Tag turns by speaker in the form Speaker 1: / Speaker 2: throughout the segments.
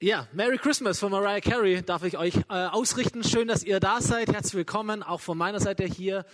Speaker 1: Ja, Merry Christmas von Mariah Carey darf ich euch äh, ausrichten. Schön, dass ihr da seid. Herzlich willkommen, auch von meiner Seite hier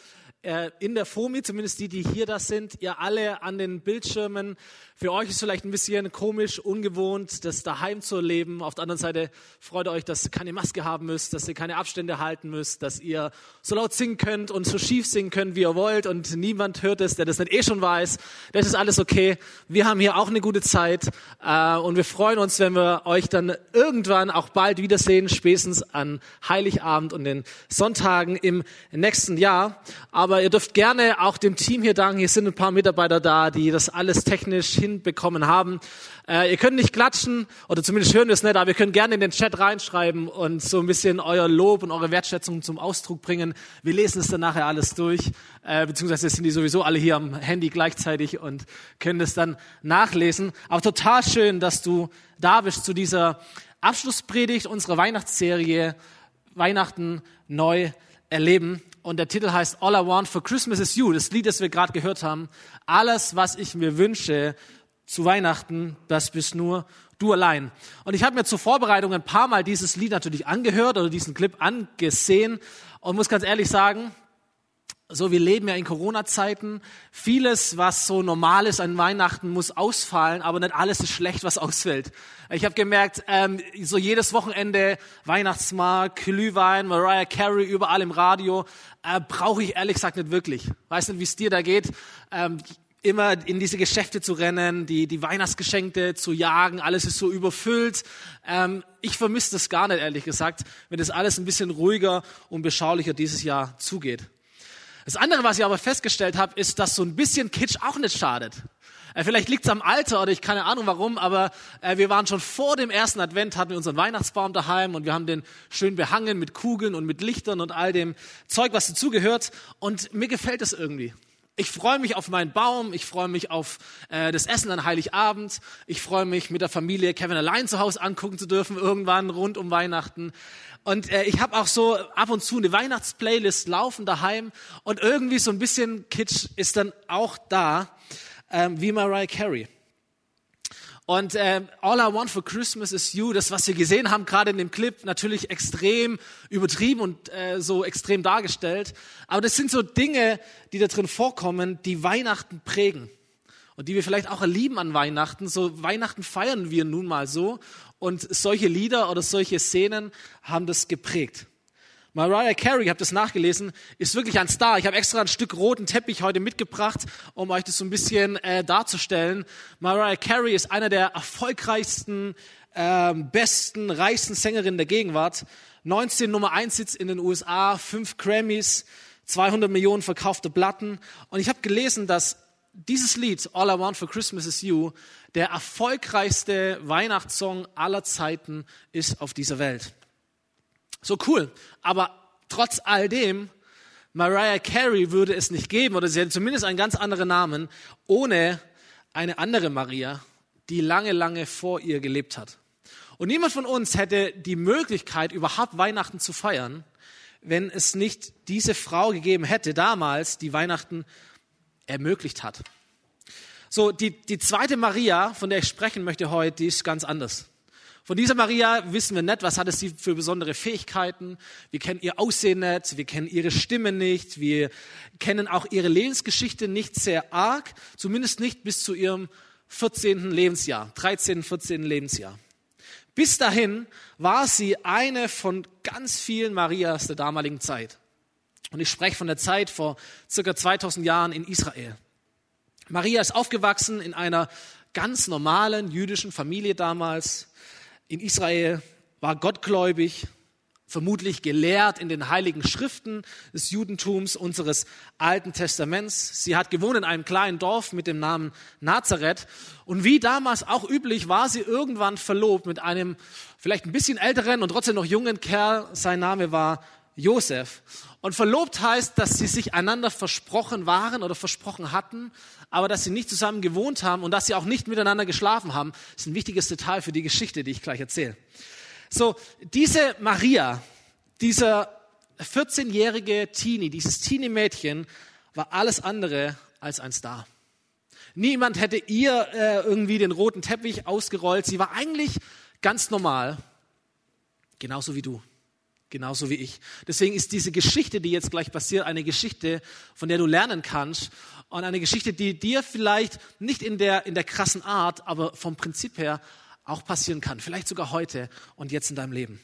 Speaker 1: in der FOMI, zumindest die, die hier das sind, ihr alle an den Bildschirmen. Für euch ist vielleicht ein bisschen komisch, ungewohnt, das daheim zu erleben. Auf der anderen Seite freut euch, dass ihr keine Maske haben müsst, dass ihr keine Abstände halten müsst, dass ihr so laut singen könnt und so schief singen könnt, wie ihr wollt und niemand hört es, der das nicht eh schon weiß. Das ist alles okay. Wir haben hier auch eine gute Zeit äh, und wir freuen uns, wenn wir euch dann irgendwann auch bald wiedersehen, spätestens an Heiligabend und den Sonntagen im nächsten Jahr. Aber aber ihr dürft gerne auch dem Team hier danken. Hier sind ein paar Mitarbeiter da, die das alles technisch hinbekommen haben. Äh, ihr könnt nicht klatschen, oder zumindest hören wir es nicht, aber ihr könnt gerne in den Chat reinschreiben und so ein bisschen euer Lob und eure Wertschätzung zum Ausdruck bringen. Wir lesen es dann nachher alles durch, äh, beziehungsweise sind die sowieso alle hier am Handy gleichzeitig und können es dann nachlesen. Aber total schön, dass du da bist zu dieser Abschlusspredigt unserer Weihnachtsserie Weihnachten neu erleben und der Titel heißt All I Want for Christmas is You, das Lied, das wir gerade gehört haben. Alles, was ich mir wünsche zu Weihnachten, das bist nur du allein. Und ich habe mir zur Vorbereitung ein paar Mal dieses Lied natürlich angehört oder diesen Clip angesehen und muss ganz ehrlich sagen, so, wir leben ja in Corona-Zeiten. Vieles, was so normal ist an Weihnachten, muss ausfallen, aber nicht alles ist schlecht, was ausfällt. Ich habe gemerkt, ähm, so jedes Wochenende Weihnachtsmarkt, Glühwein, Mariah Carey überall im Radio, äh, brauche ich ehrlich gesagt nicht wirklich. Weiß nicht, wie es dir da geht. Ähm, immer in diese Geschäfte zu rennen, die, die Weihnachtsgeschenke zu jagen, alles ist so überfüllt. Ähm, ich vermisse das gar nicht, ehrlich gesagt, wenn das alles ein bisschen ruhiger und beschaulicher dieses Jahr zugeht. Das andere, was ich aber festgestellt habe, ist, dass so ein bisschen Kitsch auch nicht schadet. Äh, vielleicht liegt es am Alter oder ich keine Ahnung warum, aber äh, wir waren schon vor dem ersten Advent, hatten wir unseren Weihnachtsbaum daheim und wir haben den schön behangen mit Kugeln und mit Lichtern und all dem Zeug, was dazugehört. Und mir gefällt es irgendwie. Ich freue mich auf meinen Baum, ich freue mich auf äh, das Essen an Heiligabend, ich freue mich mit der Familie Kevin allein zu Hause angucken zu dürfen, irgendwann rund um Weihnachten. Und äh, ich habe auch so ab und zu eine Weihnachtsplaylist laufen daheim und irgendwie so ein bisschen Kitsch ist dann auch da, ähm, wie Mariah Carey. Und äh, All I Want for Christmas is You, das, was wir gesehen haben, gerade in dem Clip, natürlich extrem übertrieben und äh, so extrem dargestellt. Aber das sind so Dinge, die da drin vorkommen, die Weihnachten prägen. Und die wir vielleicht auch erlieben an Weihnachten. So Weihnachten feiern wir nun mal so. Und solche Lieder oder solche Szenen haben das geprägt. Mariah Carey, ich habe das nachgelesen, ist wirklich ein Star. Ich habe extra ein Stück roten Teppich heute mitgebracht, um euch das so ein bisschen äh, darzustellen. Mariah Carey ist einer der erfolgreichsten, äh, besten, reichsten Sängerinnen der Gegenwart. 19 Nummer 1 Sitz in den USA, 5 Grammys, 200 Millionen verkaufte Platten. Und ich habe gelesen, dass dieses Lied, All I Want for Christmas is You, der erfolgreichste Weihnachtssong aller Zeiten ist auf dieser Welt. So cool. Aber trotz all dem, Mariah Carey würde es nicht geben, oder sie hätte zumindest einen ganz anderen Namen, ohne eine andere Maria, die lange, lange vor ihr gelebt hat. Und niemand von uns hätte die Möglichkeit, überhaupt Weihnachten zu feiern, wenn es nicht diese Frau gegeben hätte, damals, die Weihnachten ermöglicht hat. So, die, die zweite Maria, von der ich sprechen möchte heute, die ist ganz anders. Von dieser Maria wissen wir nicht, was hatte sie für besondere Fähigkeiten. Wir kennen ihr Aussehen nicht, wir kennen ihre Stimme nicht, wir kennen auch ihre Lebensgeschichte nicht sehr arg, zumindest nicht bis zu ihrem 14. Lebensjahr, 13., 14. Lebensjahr. Bis dahin war sie eine von ganz vielen Marias der damaligen Zeit. Und ich spreche von der Zeit vor circa 2000 Jahren in Israel. Maria ist aufgewachsen in einer ganz normalen jüdischen Familie damals in Israel, war gottgläubig, vermutlich gelehrt in den heiligen Schriften des Judentums unseres Alten Testaments. Sie hat gewohnt in einem kleinen Dorf mit dem Namen Nazareth. Und wie damals auch üblich, war sie irgendwann verlobt mit einem vielleicht ein bisschen älteren und trotzdem noch jungen Kerl. Sein Name war Josef. Und verlobt heißt, dass sie sich einander versprochen waren oder versprochen hatten, aber dass sie nicht zusammen gewohnt haben und dass sie auch nicht miteinander geschlafen haben. Das ist ein wichtiges Detail für die Geschichte, die ich gleich erzähle. So, diese Maria, dieser 14-jährige Teenie, dieses Teenie-Mädchen, war alles andere als ein Star. Niemand hätte ihr äh, irgendwie den roten Teppich ausgerollt. Sie war eigentlich ganz normal, genauso wie du, genauso wie ich. Deswegen ist diese Geschichte, die jetzt gleich passiert, eine Geschichte, von der du lernen kannst und eine Geschichte, die dir vielleicht nicht in der, in der krassen Art, aber vom Prinzip her auch passieren kann. Vielleicht sogar heute und jetzt in deinem Leben.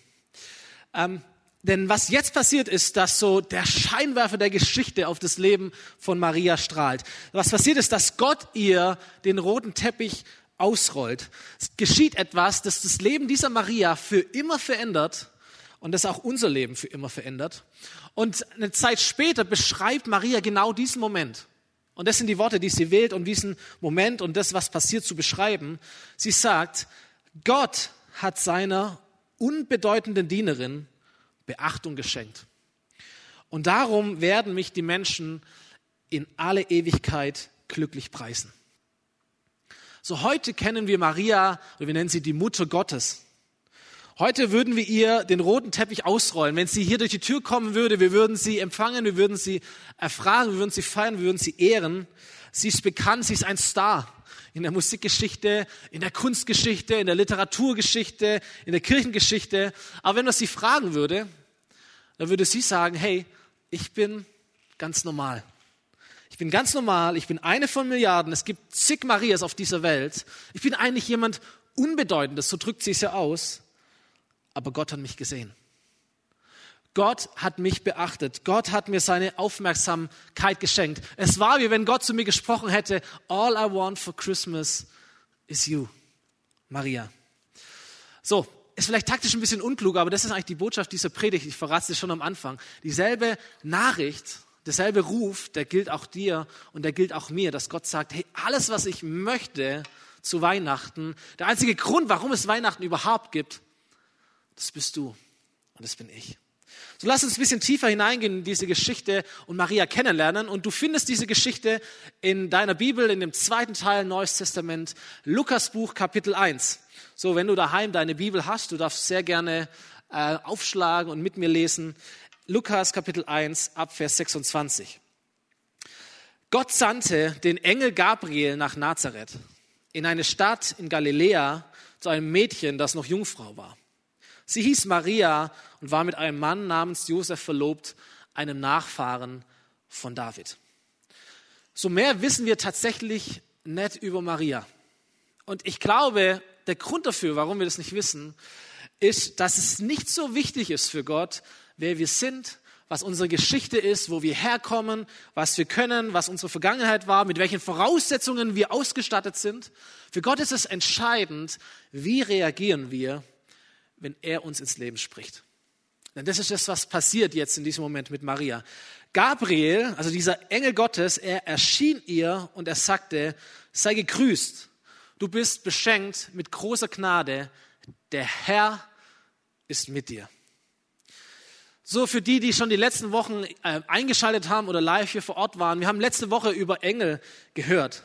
Speaker 1: Ähm, denn was jetzt passiert ist, dass so der Scheinwerfer der Geschichte auf das Leben von Maria strahlt. Was passiert ist, dass Gott ihr den roten Teppich ausrollt. Es geschieht etwas, das das Leben dieser Maria für immer verändert und das auch unser Leben für immer verändert. Und eine Zeit später beschreibt Maria genau diesen Moment. Und das sind die Worte, die sie wählt, um diesen Moment und das, was passiert, zu beschreiben. Sie sagt, Gott hat seiner unbedeutenden Dienerin Beachtung geschenkt. Und darum werden mich die Menschen in alle Ewigkeit glücklich preisen. So heute kennen wir Maria, wir nennen sie die Mutter Gottes. Heute würden wir ihr den roten Teppich ausrollen. Wenn sie hier durch die Tür kommen würde, wir würden sie empfangen, wir würden sie erfragen, wir würden sie feiern, wir würden sie ehren. Sie ist bekannt, sie ist ein Star in der Musikgeschichte, in der Kunstgeschichte, in der Literaturgeschichte, in der Kirchengeschichte. Aber wenn man sie fragen würde, dann würde sie sagen, hey, ich bin ganz normal. Ich bin ganz normal, ich bin eine von Milliarden, es gibt zig Marias auf dieser Welt. Ich bin eigentlich jemand Unbedeutendes, so drückt sie es ja aus, aber Gott hat mich gesehen. Gott hat mich beachtet. Gott hat mir seine Aufmerksamkeit geschenkt. Es war wie wenn Gott zu mir gesprochen hätte, All I want for Christmas is you, Maria. So, ist vielleicht taktisch ein bisschen unklug, aber das ist eigentlich die Botschaft dieser Predigt. Ich verrate es schon am Anfang. Dieselbe Nachricht, derselbe Ruf, der gilt auch dir und der gilt auch mir, dass Gott sagt, hey, alles, was ich möchte zu Weihnachten, der einzige Grund, warum es Weihnachten überhaupt gibt, das bist du und das bin ich. So lass uns ein bisschen tiefer hineingehen in diese Geschichte und Maria kennenlernen. Und du findest diese Geschichte in deiner Bibel, in dem zweiten Teil Neues Testament, Lukas Buch Kapitel 1. So, wenn du daheim deine Bibel hast, du darfst sehr gerne äh, aufschlagen und mit mir lesen. Lukas Kapitel 1 ab Vers 26. Gott sandte den Engel Gabriel nach Nazareth, in eine Stadt in Galiläa, zu einem Mädchen, das noch Jungfrau war. Sie hieß Maria und war mit einem Mann namens Josef verlobt, einem Nachfahren von David. So mehr wissen wir tatsächlich nicht über Maria. Und ich glaube, der Grund dafür, warum wir das nicht wissen, ist, dass es nicht so wichtig ist für Gott, wer wir sind, was unsere Geschichte ist, wo wir herkommen, was wir können, was unsere Vergangenheit war, mit welchen Voraussetzungen wir ausgestattet sind. Für Gott ist es entscheidend, wie reagieren wir, wenn er uns ins Leben spricht. Denn das ist das, was passiert jetzt in diesem Moment mit Maria. Gabriel, also dieser Engel Gottes, er erschien ihr und er sagte, sei gegrüßt, Du bist beschenkt mit großer Gnade. Der Herr ist mit dir. So für die, die schon die letzten Wochen äh, eingeschaltet haben oder live hier vor Ort waren. Wir haben letzte Woche über Engel gehört.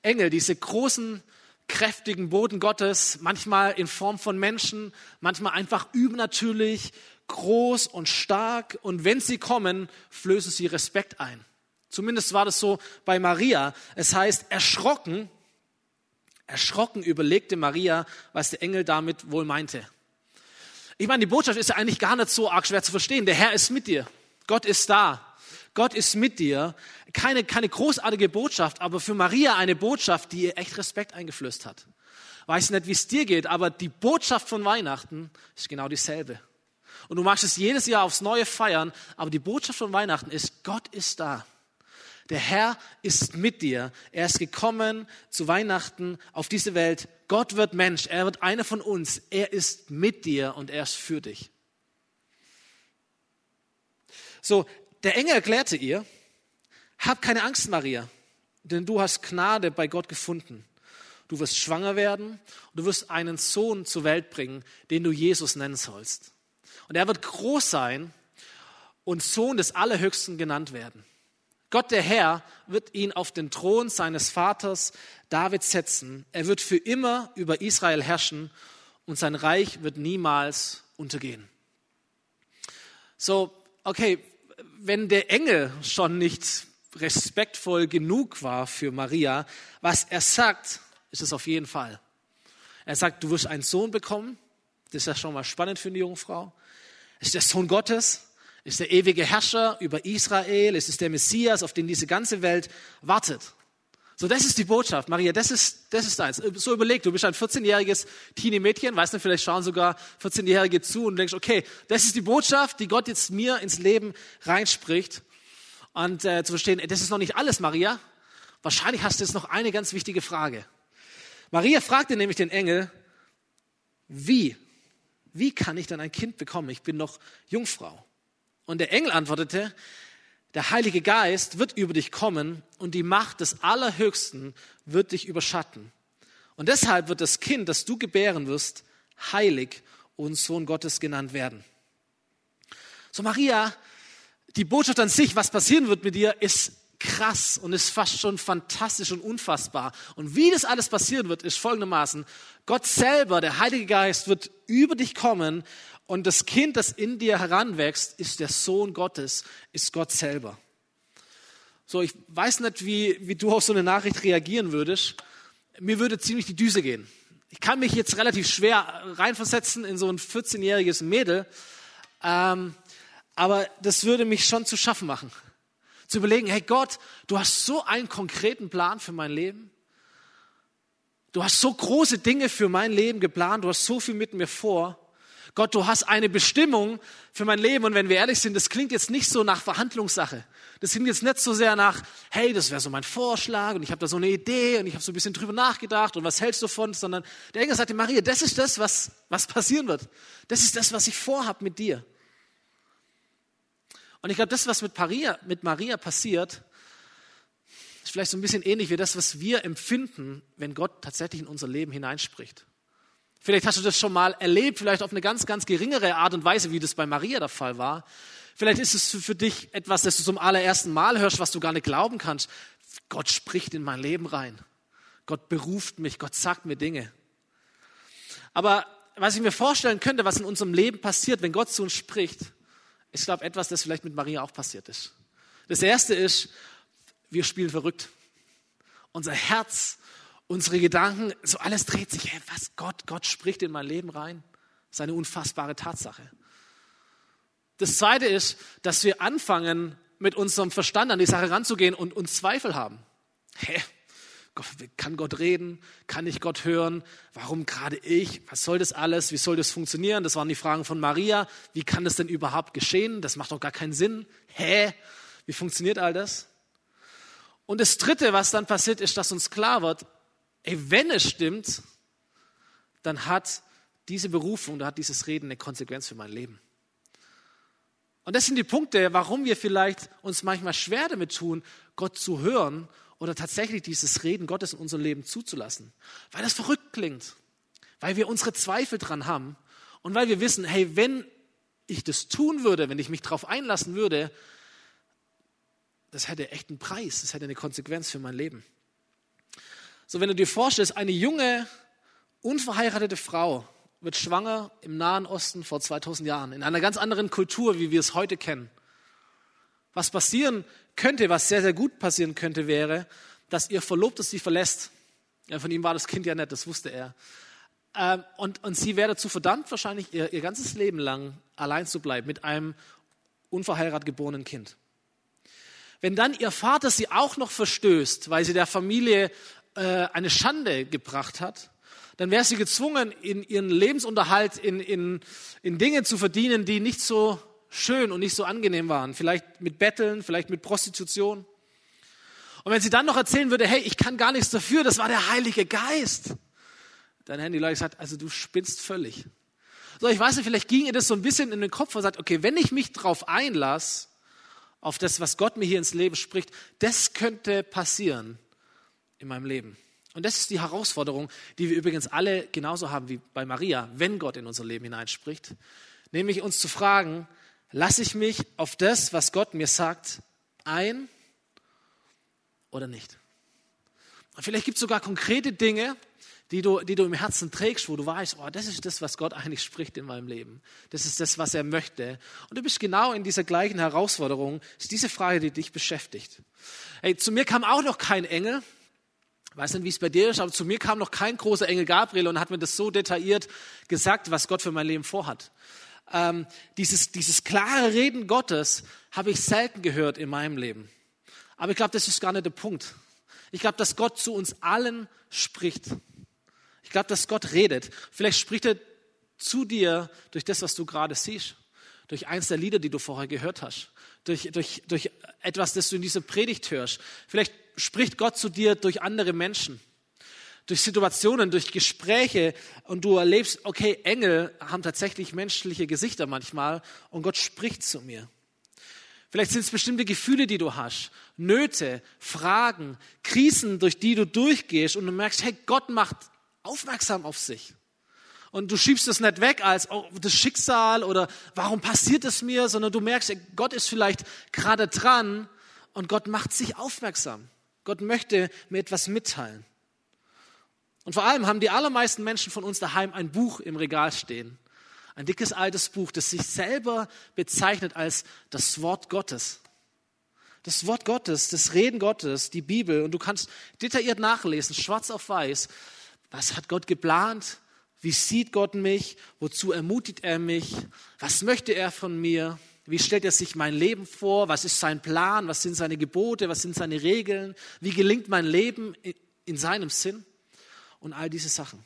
Speaker 1: Engel, diese großen, kräftigen Boden Gottes, manchmal in Form von Menschen, manchmal einfach übernatürlich, groß und stark. Und wenn sie kommen, flößen sie Respekt ein. Zumindest war das so bei Maria. Es heißt, erschrocken Erschrocken überlegte Maria, was der Engel damit wohl meinte. Ich meine, die Botschaft ist ja eigentlich gar nicht so arg schwer zu verstehen. Der Herr ist mit dir. Gott ist da. Gott ist mit dir. Keine, keine großartige Botschaft, aber für Maria eine Botschaft, die ihr echt Respekt eingeflößt hat. Weiß nicht, wie es dir geht, aber die Botschaft von Weihnachten ist genau dieselbe. Und du machst es jedes Jahr aufs Neue feiern, aber die Botschaft von Weihnachten ist, Gott ist da. Der Herr ist mit dir. Er ist gekommen zu Weihnachten auf diese Welt. Gott wird Mensch. Er wird einer von uns. Er ist mit dir und er ist für dich. So, der Engel erklärte ihr, hab keine Angst, Maria, denn du hast Gnade bei Gott gefunden. Du wirst schwanger werden und du wirst einen Sohn zur Welt bringen, den du Jesus nennen sollst. Und er wird groß sein und Sohn des Allerhöchsten genannt werden. Gott der Herr wird ihn auf den Thron seines Vaters David setzen. Er wird für immer über Israel herrschen und sein Reich wird niemals untergehen. So, okay, wenn der Engel schon nicht respektvoll genug war für Maria, was er sagt, ist es auf jeden Fall. Er sagt, du wirst einen Sohn bekommen Das ist ja schon mal spannend für eine Jungfrau. Es ist der Sohn Gottes, ist der ewige Herrscher über Israel, es ist der Messias, auf den diese ganze Welt wartet. So, das ist die Botschaft. Maria, das ist, das ist eins. So überleg, du bist ein 14-jähriges Teenie-Mädchen, weißt du, vielleicht schauen sogar 14-Jährige zu und denkst, okay, das ist die Botschaft, die Gott jetzt mir ins Leben reinspricht. Und äh, zu verstehen, das ist noch nicht alles, Maria. Wahrscheinlich hast du jetzt noch eine ganz wichtige Frage. Maria fragte nämlich den Engel, wie? Wie kann ich dann ein Kind bekommen? Ich bin noch Jungfrau. Und der Engel antwortete, der Heilige Geist wird über dich kommen und die Macht des Allerhöchsten wird dich überschatten. Und deshalb wird das Kind, das du gebären wirst, heilig und Sohn Gottes genannt werden. So Maria, die Botschaft an sich, was passieren wird mit dir, ist krass und ist fast schon fantastisch und unfassbar. Und wie das alles passieren wird, ist folgendermaßen. Gott selber, der Heilige Geist, wird über dich kommen und das Kind, das in dir heranwächst, ist der Sohn Gottes, ist Gott selber. So, ich weiß nicht, wie, wie du auf so eine Nachricht reagieren würdest. Mir würde ziemlich die Düse gehen. Ich kann mich jetzt relativ schwer reinversetzen in so ein 14-jähriges Mädel, ähm, aber das würde mich schon zu schaffen machen. Zu überlegen, hey Gott, du hast so einen konkreten Plan für mein Leben. Du hast so große Dinge für mein Leben geplant. Du hast so viel mit mir vor. Gott, du hast eine Bestimmung für mein Leben. Und wenn wir ehrlich sind, das klingt jetzt nicht so nach Verhandlungssache. Das klingt jetzt nicht so sehr nach, hey, das wäre so mein Vorschlag und ich habe da so eine Idee und ich habe so ein bisschen drüber nachgedacht und was hältst du davon? Sondern der Engel sagte, Maria, das ist das, was, was passieren wird. Das ist das, was ich vorhab mit dir. Und ich glaube, das, was mit Maria, mit Maria passiert, ist vielleicht so ein bisschen ähnlich wie das, was wir empfinden, wenn Gott tatsächlich in unser Leben hineinspricht. Vielleicht hast du das schon mal erlebt, vielleicht auf eine ganz, ganz geringere Art und Weise, wie das bei Maria der Fall war. Vielleicht ist es für dich etwas, das du zum allerersten Mal hörst, was du gar nicht glauben kannst. Gott spricht in mein Leben rein. Gott beruft mich, Gott sagt mir Dinge. Aber was ich mir vorstellen könnte, was in unserem Leben passiert, wenn Gott zu uns spricht, ist, glaube etwas, das vielleicht mit Maria auch passiert ist. Das erste ist, wir spielen verrückt. Unser Herz unsere Gedanken, so alles dreht sich, hey, was Gott, Gott spricht in mein Leben rein. Das ist eine unfassbare Tatsache. Das zweite ist, dass wir anfangen, mit unserem Verstand an die Sache ranzugehen und uns Zweifel haben. Hä? Kann Gott reden? Kann ich Gott hören? Warum gerade ich? Was soll das alles? Wie soll das funktionieren? Das waren die Fragen von Maria. Wie kann das denn überhaupt geschehen? Das macht doch gar keinen Sinn. Hä? Wie funktioniert all das? Und das Dritte, was dann passiert, ist, dass uns klar wird, ey, wenn es stimmt, dann hat diese Berufung, da hat dieses Reden eine Konsequenz für mein Leben. Und das sind die Punkte, warum wir vielleicht uns manchmal schwer damit tun, Gott zu hören oder tatsächlich dieses Reden Gottes in unser Leben zuzulassen. Weil das verrückt klingt, weil wir unsere Zweifel dran haben und weil wir wissen, hey, wenn ich das tun würde, wenn ich mich darauf einlassen würde, das hätte echt einen Preis, das hätte eine Konsequenz für mein Leben. So, wenn du dir vorstellst, eine junge, unverheiratete Frau wird schwanger im Nahen Osten vor 2000 Jahren, in einer ganz anderen Kultur, wie wir es heute kennen. Was passieren könnte, was sehr, sehr gut passieren könnte, wäre, dass ihr Verlobter sie verlässt. Ja, von ihm war das Kind ja nicht, das wusste er. Ähm, und, und sie wäre dazu verdammt, wahrscheinlich ihr, ihr ganzes Leben lang allein zu bleiben mit einem unverheiratet geborenen Kind. Wenn dann ihr Vater sie auch noch verstößt, weil sie der Familie äh, eine Schande gebracht hat, dann wäre sie gezwungen, in ihren Lebensunterhalt in, in, in Dinge zu verdienen, die nicht so schön und nicht so angenehm waren. Vielleicht mit Betteln, vielleicht mit Prostitution. Und wenn sie dann noch erzählen würde, hey, ich kann gar nichts dafür, das war der Heilige Geist, dann hätten die Leute gesagt, also du spinnst völlig. So, ich weiß nicht, vielleicht ging ihr das so ein bisschen in den Kopf und sagt, okay, wenn ich mich drauf einlasse, auf das, was Gott mir hier ins Leben spricht, das könnte passieren in meinem Leben. Und das ist die Herausforderung, die wir übrigens alle genauso haben wie bei Maria, wenn Gott in unser Leben hineinspricht. Nämlich uns zu fragen, lasse ich mich auf das, was Gott mir sagt, ein oder nicht? Und vielleicht gibt es sogar konkrete Dinge, die du, die du im Herzen trägst, wo du weißt, oh, das ist das, was Gott eigentlich spricht in meinem Leben. Das ist das, was er möchte. Und du bist genau in dieser gleichen Herausforderung. Das ist diese Frage, die dich beschäftigt. Hey, zu mir kam auch noch kein Engel, Ich weiß nicht, wie es bei dir ist, aber zu mir kam noch kein großer Engel Gabriel und hat mir das so detailliert gesagt, was Gott für mein Leben vorhat. Ähm, dieses, dieses klare Reden Gottes habe ich selten gehört in meinem Leben. Aber ich glaube, das ist gar nicht der Punkt. Ich glaube, dass Gott zu uns allen spricht. Ich glaube, dass Gott redet. Vielleicht spricht er zu dir durch das, was du gerade siehst, durch eins der Lieder, die du vorher gehört hast, durch, durch, durch etwas, das du in dieser Predigt hörst. Vielleicht spricht Gott zu dir durch andere Menschen, durch Situationen, durch Gespräche und du erlebst, okay, Engel haben tatsächlich menschliche Gesichter manchmal und Gott spricht zu mir. Vielleicht sind es bestimmte Gefühle, die du hast, Nöte, Fragen, Krisen, durch die du durchgehst und du merkst, hey, Gott macht aufmerksam auf sich. Und du schiebst es nicht weg als oh, das Schicksal oder warum passiert es mir, sondern du merkst, Gott ist vielleicht gerade dran und Gott macht sich aufmerksam. Gott möchte mir etwas mitteilen. Und vor allem haben die allermeisten Menschen von uns daheim ein Buch im Regal stehen. Ein dickes altes Buch, das sich selber bezeichnet als das Wort Gottes. Das Wort Gottes, das Reden Gottes, die Bibel. Und du kannst detailliert nachlesen, schwarz auf weiß. Was hat Gott geplant? Wie sieht Gott mich? Wozu ermutigt er mich? Was möchte er von mir? Wie stellt er sich mein Leben vor? Was ist sein Plan? Was sind seine Gebote? Was sind seine Regeln? Wie gelingt mein Leben in seinem Sinn? Und all diese Sachen.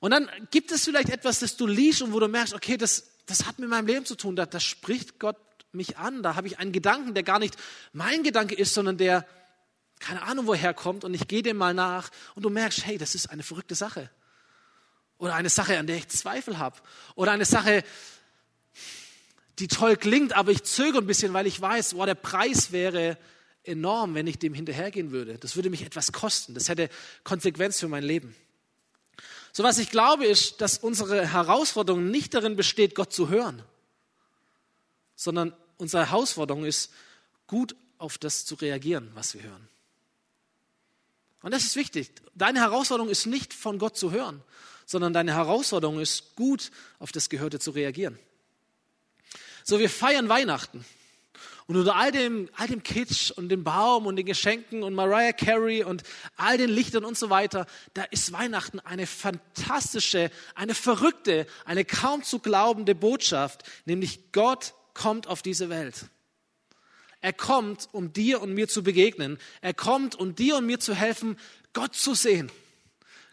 Speaker 1: Und dann gibt es vielleicht etwas, das du liest und wo du merkst, okay, das, das hat mit meinem Leben zu tun. Da, da spricht Gott mich an. Da habe ich einen Gedanken, der gar nicht mein Gedanke ist, sondern der keine Ahnung woher kommt und ich gehe dem mal nach und du merkst, hey, das ist eine verrückte Sache. Oder eine Sache, an der ich Zweifel habe. Oder eine Sache, die toll klingt, aber ich zögere ein bisschen, weil ich weiß, wow, der Preis wäre enorm, wenn ich dem hinterhergehen würde. Das würde mich etwas kosten. Das hätte Konsequenz für mein Leben. So was ich glaube, ist, dass unsere Herausforderung nicht darin besteht, Gott zu hören, sondern unsere Herausforderung ist, gut auf das zu reagieren, was wir hören. Und das ist wichtig. Deine Herausforderung ist nicht von Gott zu hören, sondern deine Herausforderung ist, gut auf das Gehörte zu reagieren. So, wir feiern Weihnachten. Und unter all dem, all dem Kitsch und dem Baum und den Geschenken und Mariah Carey und all den Lichtern und so weiter, da ist Weihnachten eine fantastische, eine verrückte, eine kaum zu glaubende Botschaft, nämlich Gott kommt auf diese Welt. Er kommt, um dir und mir zu begegnen. Er kommt, um dir und mir zu helfen, Gott zu sehen.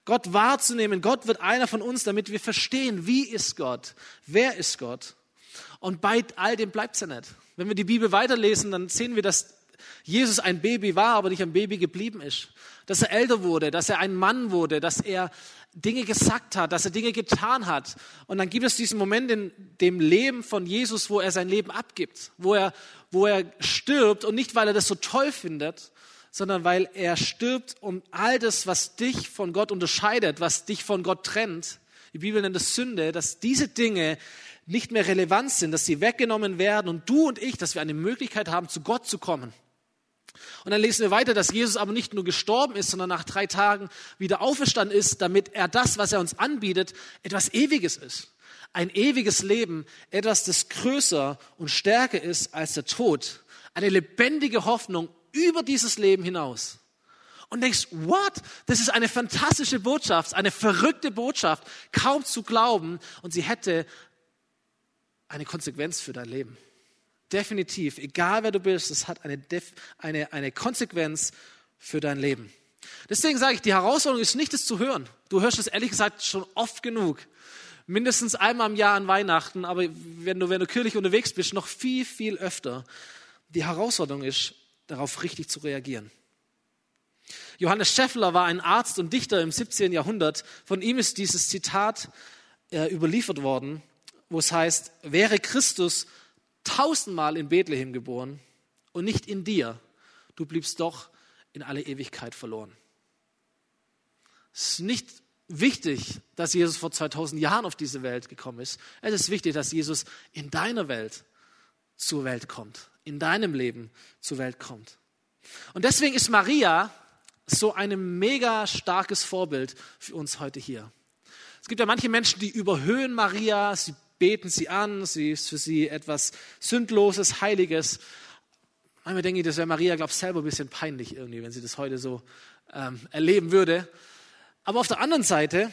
Speaker 1: Gott wahrzunehmen. Gott wird einer von uns, damit wir verstehen, wie ist Gott? Wer ist Gott? Und bei all dem bleibt ja nicht. Wenn wir die Bibel weiterlesen, dann sehen wir, dass Jesus ein Baby war, aber nicht ein Baby geblieben ist. Dass er älter wurde, dass er ein Mann wurde, dass er Dinge gesagt hat, dass er Dinge getan hat. Und dann gibt es diesen Moment in dem Leben von Jesus, wo er sein Leben abgibt, wo er, wo er stirbt und nicht, weil er das so toll findet, sondern weil er stirbt, um all das, was dich von Gott unterscheidet, was dich von Gott trennt, die Bibel nennt es Sünde, dass diese Dinge nicht mehr relevant sind, dass sie weggenommen werden und du und ich, dass wir eine Möglichkeit haben, zu Gott zu kommen. Und dann lesen wir weiter, dass Jesus aber nicht nur gestorben ist, sondern nach drei Tagen wieder auferstanden ist, damit er das, was er uns anbietet, etwas Ewiges ist. Ein ewiges Leben, etwas, das größer und stärker ist als der Tod. Eine lebendige Hoffnung über dieses Leben hinaus. Und denkst, what? Das ist eine fantastische Botschaft, eine verrückte Botschaft, kaum zu glauben. Und sie hätte eine Konsequenz für dein Leben. Definitiv, egal wer du bist, es hat eine, eine, eine Konsequenz für dein Leben. Deswegen sage ich, die Herausforderung ist nicht, es zu hören. Du hörst es ehrlich gesagt schon oft genug. Mindestens einmal im Jahr an Weihnachten, aber wenn du, wenn du kirchlich unterwegs bist, noch viel, viel öfter. Die Herausforderung ist, darauf richtig zu reagieren. Johannes Scheffler war ein Arzt und Dichter im 17. Jahrhundert. Von ihm ist dieses Zitat äh, überliefert worden, wo es heißt, wäre Christus tausendmal in Bethlehem geboren und nicht in dir, du bliebst doch in alle Ewigkeit verloren. Es ist nicht wichtig, dass Jesus vor 2000 Jahren auf diese Welt gekommen ist. Es ist wichtig, dass Jesus in deiner Welt zur Welt kommt, in deinem Leben zur Welt kommt. Und deswegen ist Maria so ein mega starkes Vorbild für uns heute hier. Es gibt ja manche Menschen, die überhöhen Maria, sie beten sie an, sie ist für sie etwas Sündloses, Heiliges. Manchmal denke ich, das wäre Maria, glaube ich, selber ein bisschen peinlich irgendwie, wenn sie das heute so ähm, erleben würde. Aber auf der anderen Seite,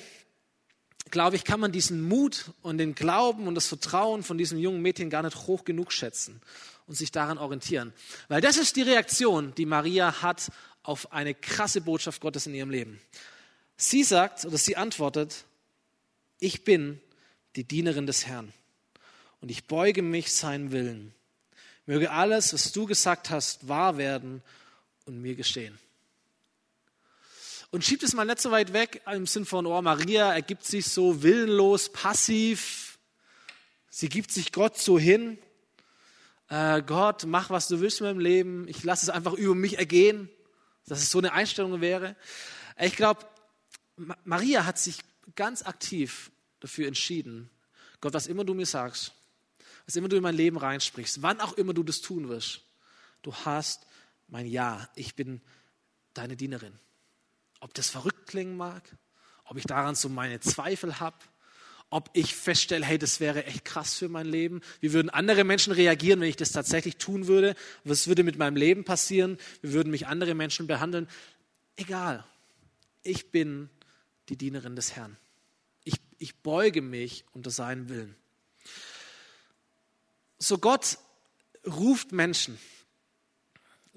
Speaker 1: glaube ich, kann man diesen Mut und den Glauben und das Vertrauen von diesem jungen Mädchen gar nicht hoch genug schätzen und sich daran orientieren. Weil das ist die Reaktion, die Maria hat auf eine krasse Botschaft Gottes in ihrem Leben. Sie sagt oder sie antwortet, ich bin die Dienerin des Herrn und ich beuge mich seinen Willen. Möge alles, was du gesagt hast, wahr werden und mir geschehen. Und schiebt es mal nicht so weit weg im Sinn von, oh, Maria ergibt sich so willenlos, passiv. Sie gibt sich Gott so hin. Äh, Gott, mach, was du willst in meinem Leben. Ich lasse es einfach über mich ergehen. Dass es so eine Einstellung wäre. Ich glaube, Maria hat sich ganz aktiv dafür entschieden, Gott, was immer du mir sagst, was immer du in mein Leben reinsprichst, wann auch immer du das tun wirst, du hast mein Ja, ich bin deine Dienerin. Ob das verrückt klingen mag, ob ich daran so meine Zweifel habe, ob ich feststelle, hey, das wäre echt krass für mein Leben. Wie würden andere Menschen reagieren, wenn ich das tatsächlich tun würde? Was würde mit meinem Leben passieren? Wie würden mich andere Menschen behandeln? Egal. Ich bin die Dienerin des Herrn. Ich, beuge mich unter seinen Willen. So Gott ruft Menschen.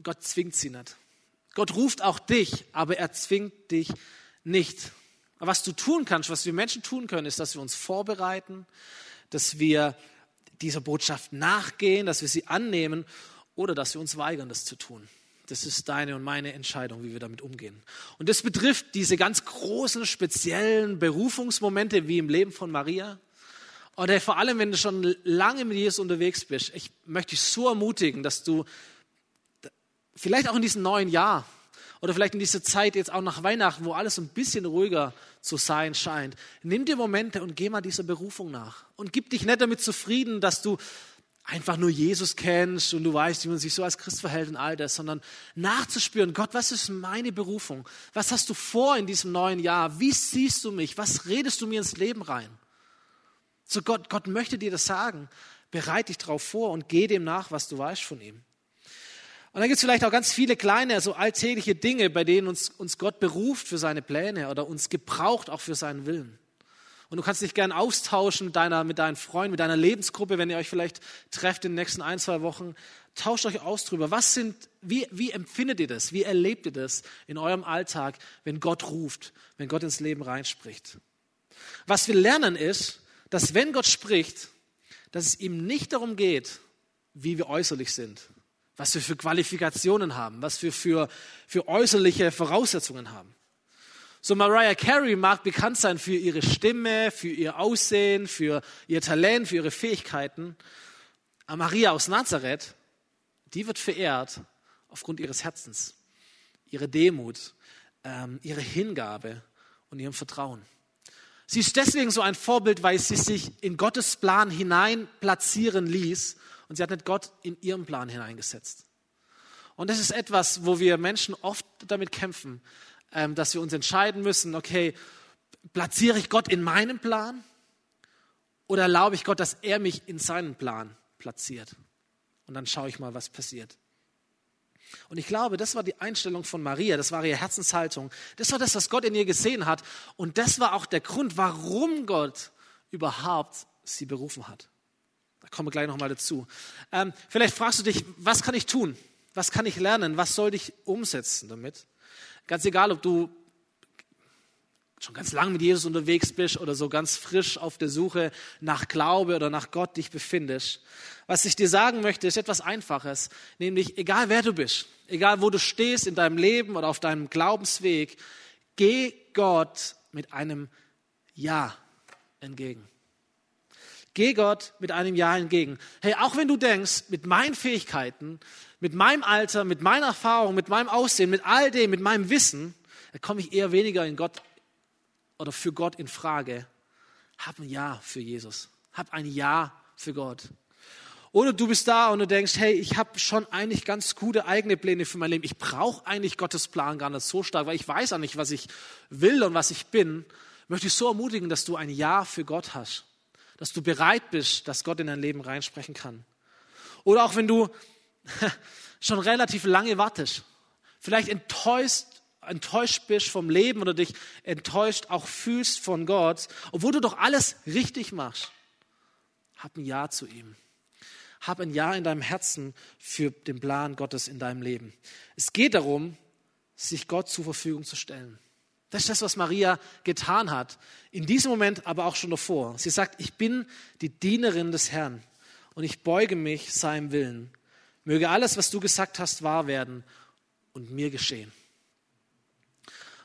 Speaker 1: Gott zwingt sie nicht. Gott ruft auch dich, aber er zwingt dich nicht. Was du tun kannst, was wir Menschen tun können, ist, dass wir uns vorbereiten, dass wir dieser Botschaft nachgehen, dass wir sie annehmen oder dass wir uns weigern, das zu tun. Das ist deine und meine Entscheidung, wie wir damit umgehen. Und das betrifft diese ganz großen, speziellen Berufungsmomente wie im Leben von Maria. Oder vor allem, wenn du schon lange mit Jesus unterwegs bist, ich möchte dich so ermutigen, dass du vielleicht auch in diesem neuen Jahr oder vielleicht in dieser Zeit jetzt auch nach Weihnachten, wo alles ein bisschen ruhiger zu sein scheint, nimm dir Momente und geh mal dieser Berufung nach. Und gib dich nicht damit zufrieden, dass du einfach nur Jesus kennst und du weißt, wie man sich so als Christ verhält und all das, sondern nachzuspüren, Gott, was ist meine Berufung? Was hast du vor in diesem neuen Jahr? Wie siehst du mich? Was redest du mir ins Leben rein? So Gott, Gott möchte dir das sagen. Bereite dich darauf vor und geh dem nach, was du weißt von ihm. Und dann gibt es vielleicht auch ganz viele kleine, so alltägliche Dinge, bei denen uns, uns Gott beruft für seine Pläne oder uns gebraucht auch für seinen Willen. Und du kannst dich gern austauschen mit, deiner, mit deinen Freunden, mit deiner Lebensgruppe, wenn ihr euch vielleicht trefft in den nächsten ein, zwei Wochen. Tauscht euch aus drüber. Was sind, wie, wie empfindet ihr das? Wie erlebt ihr das in eurem Alltag, wenn Gott ruft, wenn Gott ins Leben reinspricht? Was wir lernen ist, dass wenn Gott spricht, dass es ihm nicht darum geht, wie wir äußerlich sind, was wir für Qualifikationen haben, was wir für, für äußerliche Voraussetzungen haben. So Mariah Carey mag bekannt sein für ihre Stimme, für ihr Aussehen, für ihr Talent, für ihre Fähigkeiten. Aber Maria aus Nazareth, die wird verehrt aufgrund ihres Herzens, ihrer Demut, ähm, ihrer Hingabe und ihrem Vertrauen. Sie ist deswegen so ein Vorbild, weil sie sich in Gottes Plan hinein platzieren ließ und sie hat nicht Gott in ihren Plan hineingesetzt. Und das ist etwas, wo wir Menschen oft damit kämpfen, dass wir uns entscheiden müssen, okay, platziere ich Gott in meinem Plan oder erlaube ich Gott, dass er mich in seinen Plan platziert? Und dann schaue ich mal, was passiert. Und ich glaube, das war die Einstellung von Maria, das war ihre Herzenshaltung. Das war das, was Gott in ihr gesehen hat. Und das war auch der Grund, warum Gott überhaupt sie berufen hat. Da kommen wir gleich nochmal dazu. Ähm, vielleicht fragst du dich, was kann ich tun? Was kann ich lernen? Was soll ich umsetzen damit? Ganz egal, ob du schon ganz lang mit Jesus unterwegs bist oder so ganz frisch auf der Suche nach Glaube oder nach Gott dich befindest. Was ich dir sagen möchte, ist etwas Einfaches, nämlich egal wer du bist, egal wo du stehst in deinem Leben oder auf deinem Glaubensweg, geh Gott mit einem Ja entgegen. Geh Gott mit einem Ja entgegen. Hey, auch wenn du denkst, mit meinen Fähigkeiten, mit meinem Alter, mit meiner Erfahrung, mit meinem Aussehen, mit all dem, mit meinem Wissen, da komme ich eher weniger in Gott oder für Gott in Frage. Hab ein Ja für Jesus. Hab ein Ja für Gott. Oder du bist da und du denkst, hey, ich habe schon eigentlich ganz gute eigene Pläne für mein Leben. Ich brauche eigentlich Gottes Plan gar nicht so stark, weil ich weiß auch nicht, was ich will und was ich bin. Möchte ich so ermutigen, dass du ein Ja für Gott hast dass du bereit bist, dass Gott in dein Leben reinsprechen kann. Oder auch wenn du schon relativ lange wartest, vielleicht enttäuscht enttäuscht bist vom Leben oder dich enttäuscht auch fühlst von Gott, obwohl du doch alles richtig machst, hab ein Ja zu ihm. Hab ein Ja in deinem Herzen für den Plan Gottes in deinem Leben. Es geht darum, sich Gott zur Verfügung zu stellen. Das ist das, was Maria getan hat. In diesem Moment, aber auch schon davor. Sie sagt, ich bin die Dienerin des Herrn und ich beuge mich seinem Willen. Möge alles, was du gesagt hast, wahr werden und mir geschehen.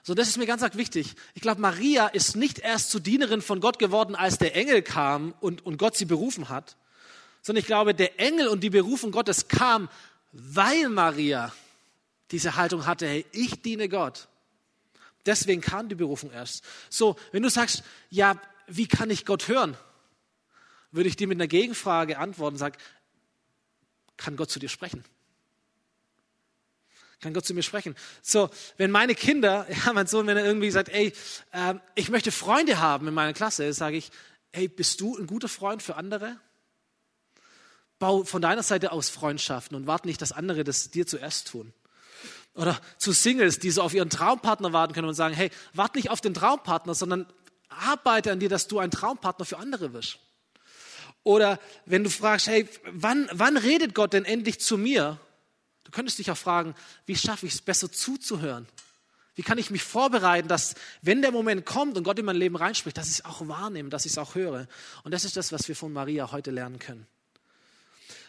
Speaker 1: So, das ist mir ganz arg wichtig. Ich glaube, Maria ist nicht erst zur Dienerin von Gott geworden, als der Engel kam und, und Gott sie berufen hat, sondern ich glaube, der Engel und die Berufung Gottes kam, weil Maria diese Haltung hatte, hey, ich diene Gott. Deswegen kam die Berufung erst. So, wenn du sagst, ja, wie kann ich Gott hören? Würde ich dir mit einer Gegenfrage antworten sagen, kann Gott zu dir sprechen? Kann Gott zu mir sprechen? So, wenn meine Kinder, ja, mein Sohn, wenn er irgendwie sagt, ey, äh, ich möchte Freunde haben in meiner Klasse, sage ich, ey, bist du ein guter Freund für andere? Bau von deiner Seite aus Freundschaften und warte nicht, dass andere das dir zuerst tun. Oder zu Singles, die so auf ihren Traumpartner warten können und sagen, hey, warte nicht auf den Traumpartner, sondern arbeite an dir, dass du ein Traumpartner für andere wirst. Oder wenn du fragst, hey, wann, wann redet Gott denn endlich zu mir? Du könntest dich auch fragen, wie schaffe ich es besser zuzuhören? Wie kann ich mich vorbereiten, dass wenn der Moment kommt und Gott in mein Leben reinspricht, dass ich es auch wahrnehme, dass ich es auch höre? Und das ist das, was wir von Maria heute lernen können.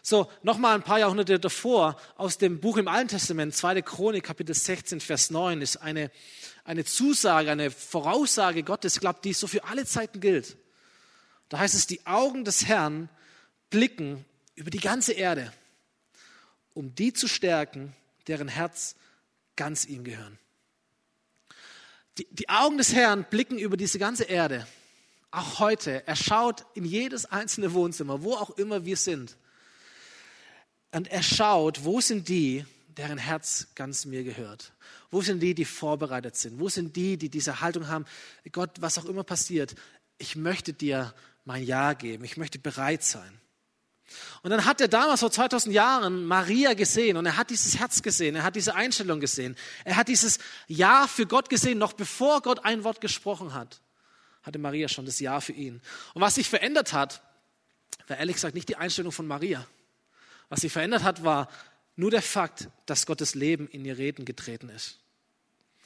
Speaker 1: So, nochmal ein paar Jahrhunderte davor, aus dem Buch im Alten Testament, 2. Chronik, Kapitel 16, Vers 9, ist eine, eine Zusage, eine Voraussage Gottes, ich die so für alle Zeiten gilt. Da heißt es, die Augen des Herrn blicken über die ganze Erde, um die zu stärken, deren Herz ganz ihm gehören. Die, die Augen des Herrn blicken über diese ganze Erde, auch heute. Er schaut in jedes einzelne Wohnzimmer, wo auch immer wir sind. Und er schaut, wo sind die, deren Herz ganz mir gehört? Wo sind die, die vorbereitet sind? Wo sind die, die diese Haltung haben, Gott, was auch immer passiert, ich möchte dir mein Ja geben, ich möchte bereit sein. Und dann hat er damals vor 2000 Jahren Maria gesehen und er hat dieses Herz gesehen, er hat diese Einstellung gesehen, er hat dieses Ja für Gott gesehen, noch bevor Gott ein Wort gesprochen hat, hatte Maria schon das Ja für ihn. Und was sich verändert hat, war ehrlich gesagt nicht die Einstellung von Maria, was sie verändert hat, war nur der Fakt, dass Gottes Leben in ihr Reden getreten ist.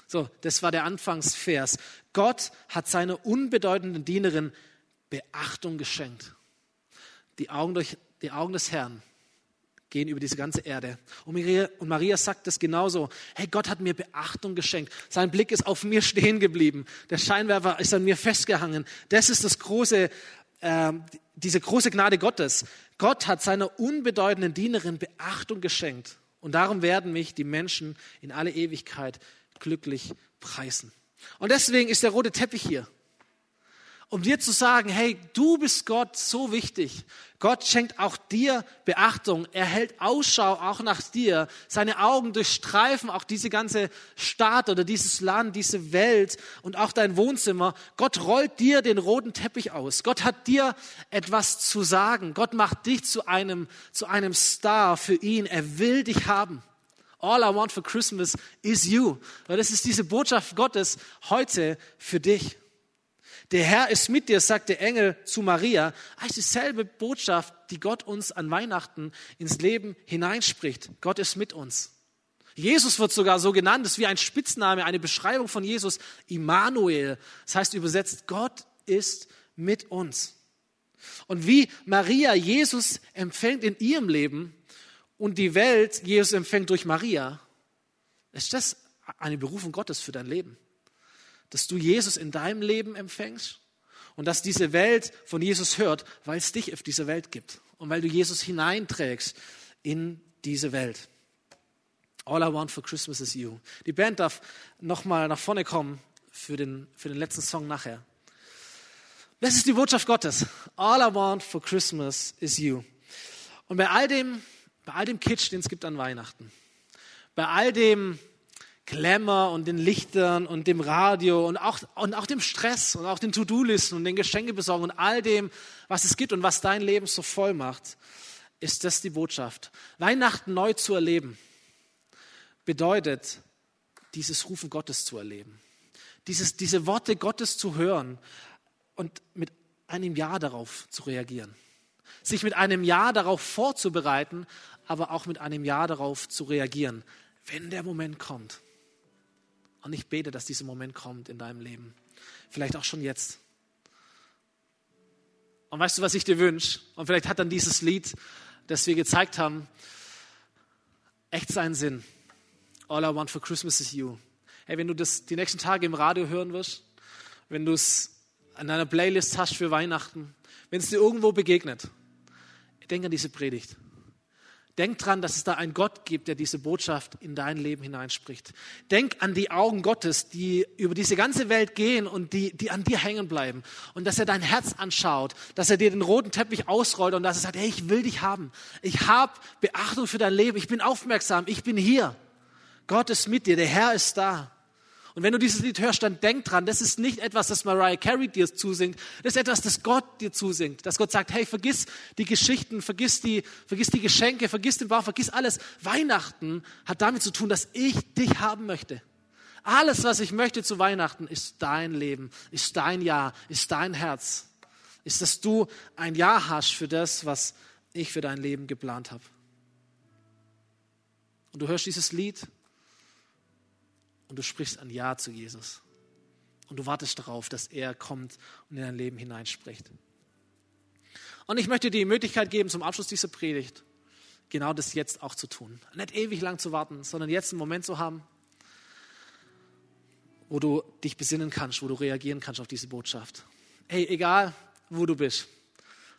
Speaker 1: So, das war der Anfangsvers. Gott hat seiner unbedeutenden Dienerin Beachtung geschenkt. Die Augen, durch, die Augen des Herrn gehen über diese ganze Erde. Und Maria, und Maria sagt es genauso. Hey, Gott hat mir Beachtung geschenkt. Sein Blick ist auf mir stehen geblieben. Der Scheinwerfer ist an mir festgehangen. Das ist das große, äh, diese große Gnade Gottes. Gott hat seiner unbedeutenden Dienerin Beachtung geschenkt. Und darum werden mich die Menschen in alle Ewigkeit glücklich preisen. Und deswegen ist der rote Teppich hier um dir zu sagen, hey, du bist Gott so wichtig. Gott schenkt auch dir Beachtung. Er hält Ausschau auch nach dir. Seine Augen durchstreifen auch diese ganze Stadt oder dieses Land, diese Welt und auch dein Wohnzimmer. Gott rollt dir den roten Teppich aus. Gott hat dir etwas zu sagen. Gott macht dich zu einem, zu einem Star für ihn. Er will dich haben. All I want for Christmas is you. Weil das ist diese Botschaft Gottes heute für dich. Der Herr ist mit dir, sagt der Engel zu Maria. Eigentlich dieselbe Botschaft, die Gott uns an Weihnachten ins Leben hineinspricht. Gott ist mit uns. Jesus wird sogar so genannt, das ist wie ein Spitzname, eine Beschreibung von Jesus, Immanuel. Das heißt übersetzt, Gott ist mit uns. Und wie Maria Jesus empfängt in ihrem Leben und die Welt Jesus empfängt durch Maria, ist das eine Berufung Gottes für dein Leben dass du Jesus in deinem Leben empfängst und dass diese Welt von Jesus hört, weil es dich auf dieser Welt gibt und weil du Jesus hineinträgst in diese Welt. All I want for Christmas is you. Die Band darf nochmal nach vorne kommen für den, für den letzten Song nachher. Das ist die Botschaft Gottes. All I want for Christmas is you. Und bei all dem, bei all dem Kitsch, den es gibt an Weihnachten, bei all dem Glamour und den Lichtern und dem Radio und auch, und auch dem Stress und auch den To-Do-Listen und den Geschenkebesorgung und all dem, was es gibt und was dein Leben so voll macht, ist das die Botschaft. Weihnachten neu zu erleben bedeutet, dieses Rufen Gottes zu erleben. Dieses, diese Worte Gottes zu hören und mit einem Ja darauf zu reagieren. Sich mit einem Ja darauf vorzubereiten, aber auch mit einem Ja darauf zu reagieren, wenn der Moment kommt. Und ich bete, dass dieser Moment kommt in deinem Leben. Vielleicht auch schon jetzt. Und weißt du, was ich dir wünsche? Und vielleicht hat dann dieses Lied, das wir gezeigt haben, echt seinen Sinn. All I want for Christmas is you. Hey, wenn du das die nächsten Tage im Radio hören wirst, wenn du es an deiner Playlist hast für Weihnachten, wenn es dir irgendwo begegnet, denk an diese Predigt. Denk dran, dass es da einen Gott gibt, der diese Botschaft in dein Leben hineinspricht. Denk an die Augen Gottes, die über diese ganze Welt gehen und die, die an dir hängen bleiben. Und dass er dein Herz anschaut, dass er dir den roten Teppich ausrollt und dass er sagt, hey, ich will dich haben. Ich habe Beachtung für dein Leben. Ich bin aufmerksam. Ich bin hier. Gott ist mit dir. Der Herr ist da. Und wenn du dieses Lied hörst, dann denk dran, das ist nicht etwas, das Mariah Carey dir zusingt. Das ist etwas, das Gott dir zusingt. Dass Gott sagt, hey, vergiss die Geschichten, vergiss die, vergiss die Geschenke, vergiss den Bau, vergiss alles. Weihnachten hat damit zu tun, dass ich dich haben möchte. Alles, was ich möchte zu Weihnachten, ist dein Leben, ist dein Ja, ist dein Herz. Ist, dass du ein Ja hast für das, was ich für dein Leben geplant habe. Und du hörst dieses Lied und du sprichst ein Ja zu Jesus. Und du wartest darauf, dass er kommt und in dein Leben hineinspricht. Und ich möchte dir die Möglichkeit geben, zum Abschluss dieser Predigt, genau das jetzt auch zu tun. Nicht ewig lang zu warten, sondern jetzt einen Moment zu haben, wo du dich besinnen kannst, wo du reagieren kannst auf diese Botschaft. Hey, egal wo du bist,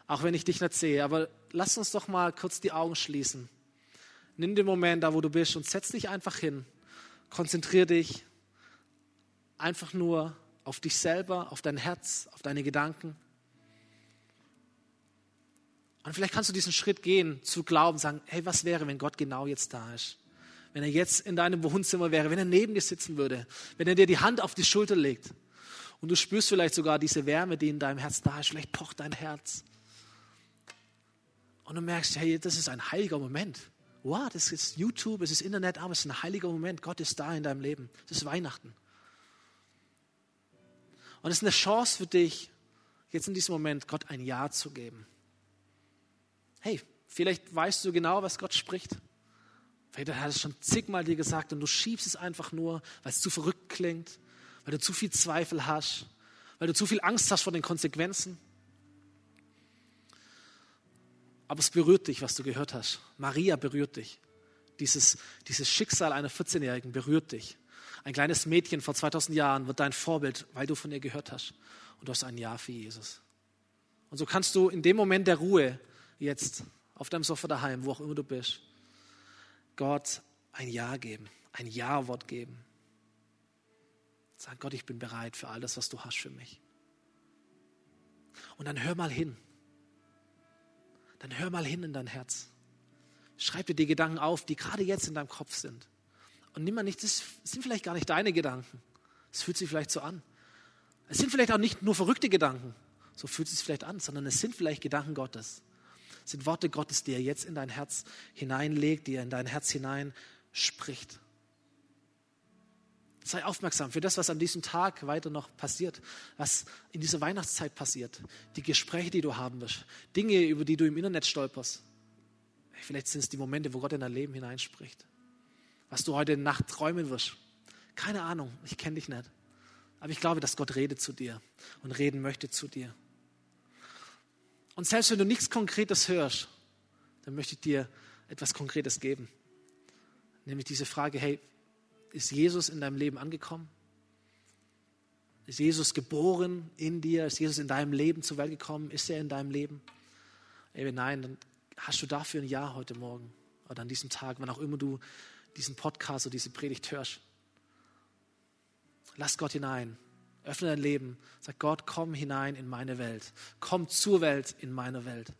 Speaker 1: auch wenn ich dich nicht sehe, aber lass uns doch mal kurz die Augen schließen. Nimm den Moment da, wo du bist und setz dich einfach hin Konzentriere dich einfach nur auf dich selber, auf dein Herz, auf deine Gedanken. Und vielleicht kannst du diesen Schritt gehen, zu glauben, sagen, hey, was wäre, wenn Gott genau jetzt da ist? Wenn er jetzt in deinem Wohnzimmer wäre, wenn er neben dir sitzen würde, wenn er dir die Hand auf die Schulter legt und du spürst vielleicht sogar diese Wärme, die in deinem Herz da ist, vielleicht pocht dein Herz. Und du merkst, hey, das ist ein heiliger Moment wow, das ist YouTube, es ist Internet, aber es ist ein heiliger Moment. Gott ist da in deinem Leben. Es ist Weihnachten. Und es ist eine Chance für dich, jetzt in diesem Moment Gott ein Ja zu geben. Hey, vielleicht weißt du genau, was Gott spricht. Vielleicht hat er es schon zigmal dir gesagt und du schiebst es einfach nur, weil es zu verrückt klingt, weil du zu viel Zweifel hast, weil du zu viel Angst hast vor den Konsequenzen. Aber es berührt dich, was du gehört hast. Maria berührt dich. Dieses, dieses Schicksal einer 14-Jährigen berührt dich. Ein kleines Mädchen vor 2000 Jahren wird dein Vorbild, weil du von ihr gehört hast. Und du hast ein Ja für Jesus. Und so kannst du in dem Moment der Ruhe jetzt auf deinem Sofa daheim, wo auch immer du bist, Gott ein Ja geben, ein Ja-Wort geben. Sag Gott, ich bin bereit für all das, was du hast für mich. Und dann hör mal hin dann hör mal hin in dein Herz. Schreib dir die Gedanken auf, die gerade jetzt in deinem Kopf sind. Und nimm mal nicht, das sind vielleicht gar nicht deine Gedanken. Es fühlt sich vielleicht so an. Es sind vielleicht auch nicht nur verrückte Gedanken, so fühlt es sich vielleicht an, sondern es sind vielleicht Gedanken Gottes. Es sind Worte Gottes, die er jetzt in dein Herz hineinlegt, die er in dein Herz hinein spricht. Sei aufmerksam für das, was an diesem Tag weiter noch passiert, was in dieser Weihnachtszeit passiert, die Gespräche, die du haben wirst, Dinge, über die du im Internet stolperst. Vielleicht sind es die Momente, wo Gott in dein Leben hineinspricht. Was du heute Nacht träumen wirst. Keine Ahnung, ich kenne dich nicht. Aber ich glaube, dass Gott redet zu dir und reden möchte zu dir. Und selbst wenn du nichts Konkretes hörst, dann möchte ich dir etwas Konkretes geben. Nämlich diese Frage, hey, ist Jesus in deinem Leben angekommen? Ist Jesus geboren in dir? Ist Jesus in deinem Leben zur Welt gekommen? Ist er in deinem Leben? Ey, nein, dann hast du dafür ein Ja heute Morgen oder an diesem Tag, wann auch immer du diesen Podcast oder diese Predigt hörst. Lass Gott hinein. Öffne dein Leben. Sag Gott, komm hinein in meine Welt. Komm zur Welt in meine Welt.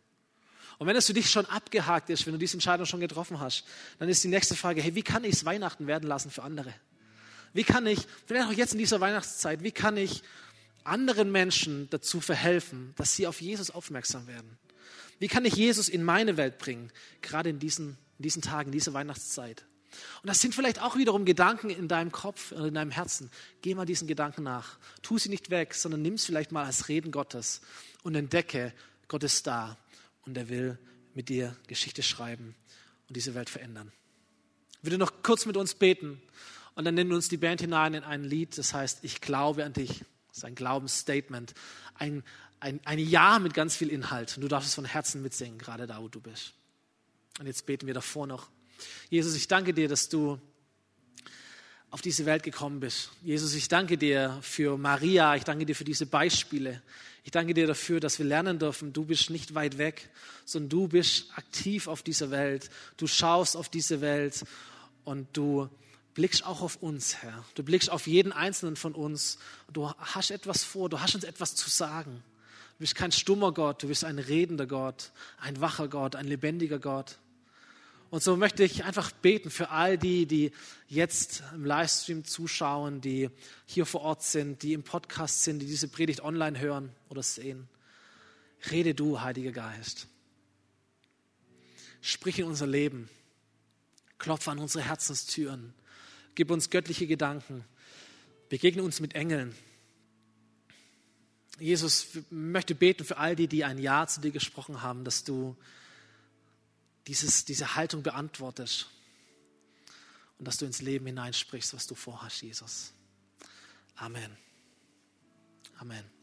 Speaker 1: Und wenn es für dich schon abgehakt ist, wenn du diese Entscheidung schon getroffen hast, dann ist die nächste Frage, hey, wie kann ich es Weihnachten werden lassen für andere? Wie kann ich, vielleicht auch jetzt in dieser Weihnachtszeit, wie kann ich anderen Menschen dazu verhelfen, dass sie auf Jesus aufmerksam werden? Wie kann ich Jesus in meine Welt bringen, gerade in diesen, in diesen Tagen, in dieser Weihnachtszeit? Und das sind vielleicht auch wiederum Gedanken in deinem Kopf, in deinem Herzen. Geh mal diesen Gedanken nach. Tu sie nicht weg, sondern nimm es vielleicht mal als Reden Gottes und entdecke, Gott ist da und er will mit dir Geschichte schreiben und diese Welt verändern. Würde noch kurz mit uns beten und dann wir uns die Band hinein in ein Lied, das heißt, ich glaube an dich. Das ist ein Glaubensstatement, ein, ein, ein Ja mit ganz viel Inhalt. Und du darfst es von Herzen mitsingen, gerade da, wo du bist. Und jetzt beten wir davor noch. Jesus, ich danke dir, dass du auf diese Welt gekommen bist. Jesus, ich danke dir für Maria, ich danke dir für diese Beispiele. Ich danke dir dafür, dass wir lernen dürfen, du bist nicht weit weg, sondern du bist aktiv auf dieser Welt. Du schaust auf diese Welt und du blickst auch auf uns, Herr. Du blickst auf jeden einzelnen von uns. Du hast etwas vor, du hast uns etwas zu sagen. Du bist kein stummer Gott, du bist ein redender Gott, ein wacher Gott, ein lebendiger Gott. Und so möchte ich einfach beten für all die, die jetzt im Livestream zuschauen, die hier vor Ort sind, die im Podcast sind, die diese Predigt online hören oder sehen. Rede du, Heiliger Geist. Sprich in unser Leben. Klopfe an unsere Herzenstüren. Gib uns göttliche Gedanken. Begegne uns mit Engeln. Jesus, möchte beten für all die, die ein Ja zu dir gesprochen haben, dass du dieses, diese Haltung beantwortest und dass du ins Leben hineinsprichst, was du vorhast, Jesus. Amen. Amen.